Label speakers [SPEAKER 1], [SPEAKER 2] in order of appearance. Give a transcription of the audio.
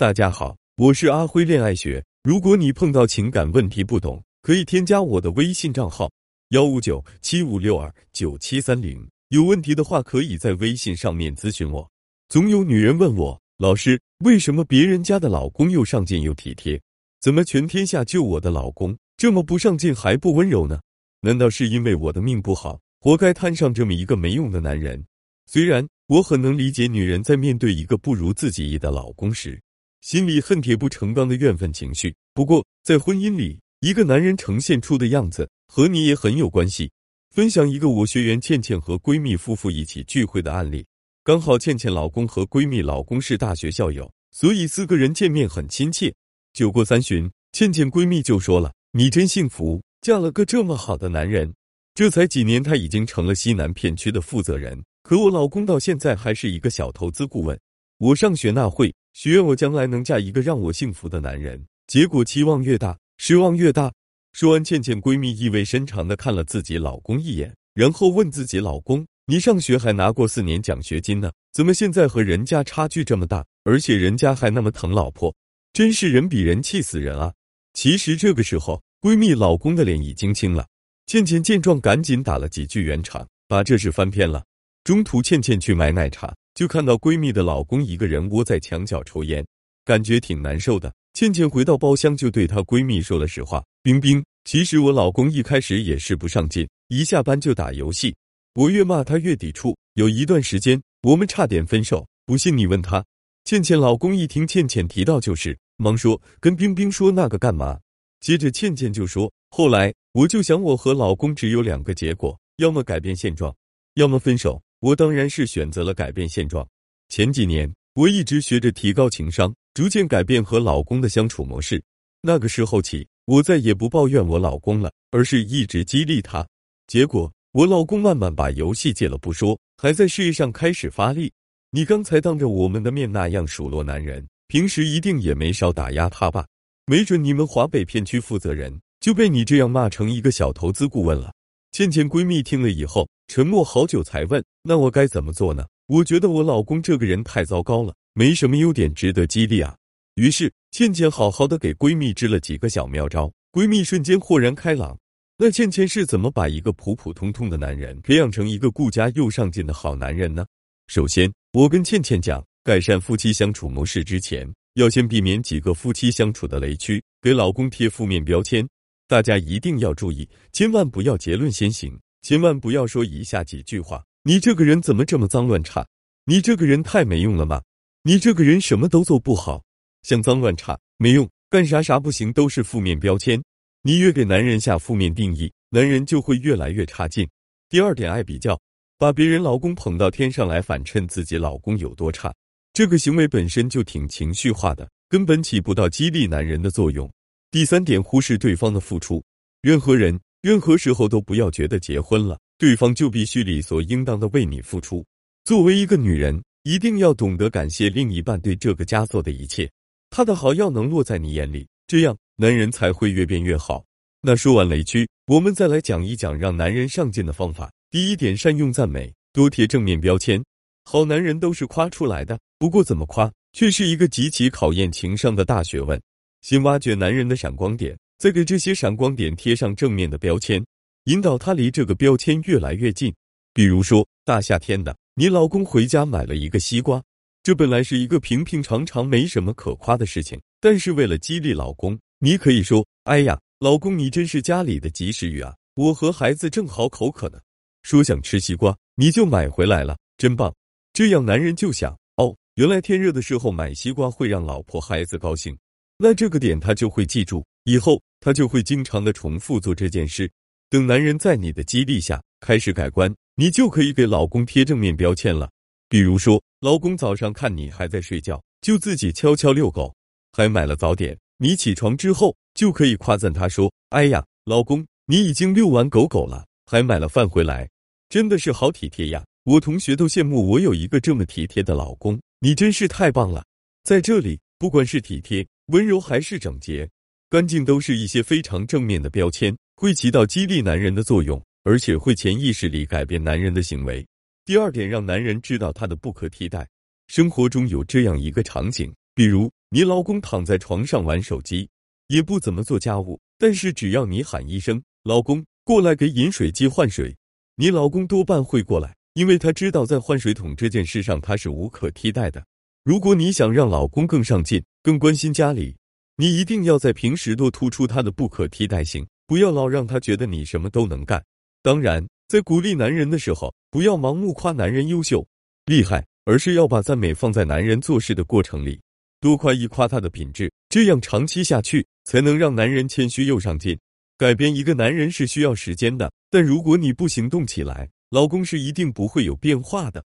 [SPEAKER 1] 大家好，我是阿辉恋爱学。如果你碰到情感问题不懂，可以添加我的微信账号幺五九七五六二九七三零。有问题的话，可以在微信上面咨询我。总有女人问我，老师，为什么别人家的老公又上进又体贴，怎么全天下就我的老公这么不上进还不温柔呢？难道是因为我的命不好，活该摊上这么一个没用的男人？虽然我很能理解女人在面对一个不如自己意的老公时。心里恨铁不成钢的怨愤情绪。不过，在婚姻里，一个男人呈现出的样子和你也很有关系。分享一个我学员倩倩和闺蜜夫妇一起聚会的案例。刚好倩倩老公和闺蜜老公是大学校友，所以四个人见面很亲切。酒过三巡，倩倩闺蜜就说了：“你真幸福，嫁了个这么好的男人。这才几年，他已经成了西南片区的负责人，可我老公到现在还是一个小投资顾问。我上学那会。”许愿我将来能嫁一个让我幸福的男人，结果期望越大，失望越大。说完，倩倩闺蜜意味深长的看了自己老公一眼，然后问自己老公：“你上学还拿过四年奖学金呢，怎么现在和人家差距这么大？而且人家还那么疼老婆，真是人比人气死人啊！”其实这个时候，闺蜜老公的脸已经青了。倩倩见状，赶紧打了几句圆场，把这事翻篇了。中途，倩倩去买奶茶。就看到闺蜜的老公一个人窝在墙角抽烟，感觉挺难受的。倩倩回到包厢，就对她闺蜜说了实话：“冰冰，其实我老公一开始也是不上进，一下班就打游戏，我越骂他越抵触。有一段时间，我们差点分手。不信你问他。”倩倩老公一听倩倩提到就是，忙说：“跟冰冰说那个干嘛？”接着倩倩就说：“后来我就想，我和老公只有两个结果，要么改变现状，要么分手。”我当然是选择了改变现状。前几年，我一直学着提高情商，逐渐改变和老公的相处模式。那个时候起，我再也不抱怨我老公了，而是一直激励他。结果，我老公慢慢把游戏戒了不说，还在事业上开始发力。你刚才当着我们的面那样数落男人，平时一定也没少打压他吧？没准你们华北片区负责人就被你这样骂成一个小投资顾问了。倩倩闺蜜听了以后。沉默好久才问：“那我该怎么做呢？”我觉得我老公这个人太糟糕了，没什么优点值得激励啊。于是倩倩好好的给闺蜜支了几个小妙招，闺蜜瞬间豁然开朗。那倩倩是怎么把一个普普通通的男人培养成一个顾家又上进的好男人呢？首先，我跟倩倩讲，改善夫妻相处模式之前，要先避免几个夫妻相处的雷区，给老公贴负面标签。大家一定要注意，千万不要结论先行。千万不要说以下几句话：你这个人怎么这么脏乱差？你这个人太没用了吗？你这个人什么都做不好，像脏乱差、没用、干啥啥不行，都是负面标签。你越给男人下负面定义，男人就会越来越差劲。第二点，爱比较，把别人老公捧到天上来，反衬自己老公有多差，这个行为本身就挺情绪化的，根本起不到激励男人的作用。第三点，忽视对方的付出，任何人。任何时候都不要觉得结婚了，对方就必须理所应当的为你付出。作为一个女人，一定要懂得感谢另一半对这个家做的一切，他的好要能落在你眼里，这样男人才会越变越好。那说完雷区，我们再来讲一讲让男人上进的方法。第一点，善用赞美，多贴正面标签。好男人都是夸出来的，不过怎么夸，却是一个极其考验情商的大学问。先挖掘男人的闪光点。再给这些闪光点贴上正面的标签，引导他离这个标签越来越近。比如说，大夏天的，你老公回家买了一个西瓜，这本来是一个平平常常、没什么可夸的事情，但是为了激励老公，你可以说：“哎呀，老公，你真是家里的及时雨啊！我和孩子正好口渴呢，说想吃西瓜，你就买回来了，真棒。”这样男人就想：哦，原来天热的时候买西瓜会让老婆孩子高兴，那这个点他就会记住，以后。他就会经常的重复做这件事。等男人在你的激励下开始改观，你就可以给老公贴正面标签了。比如说，老公早上看你还在睡觉，就自己悄悄遛狗，还买了早点。你起床之后就可以夸赞他说：“哎呀，老公，你已经遛完狗狗了，还买了饭回来，真的是好体贴呀！我同学都羡慕我有一个这么体贴的老公，你真是太棒了。”在这里，不管是体贴、温柔还是整洁。干净都是一些非常正面的标签，会起到激励男人的作用，而且会潜意识里改变男人的行为。第二点，让男人知道他的不可替代。生活中有这样一个场景，比如你老公躺在床上玩手机，也不怎么做家务，但是只要你喊一声“老公，过来给饮水机换水”，你老公多半会过来，因为他知道在换水桶这件事上他是无可替代的。如果你想让老公更上进、更关心家里，你一定要在平时多突出他的不可替代性，不要老让他觉得你什么都能干。当然，在鼓励男人的时候，不要盲目夸男人优秀、厉害，而是要把赞美放在男人做事的过程里。多夸一夸他的品质，这样长期下去才能让男人谦虚又上进。改变一个男人是需要时间的，但如果你不行动起来，老公是一定不会有变化的。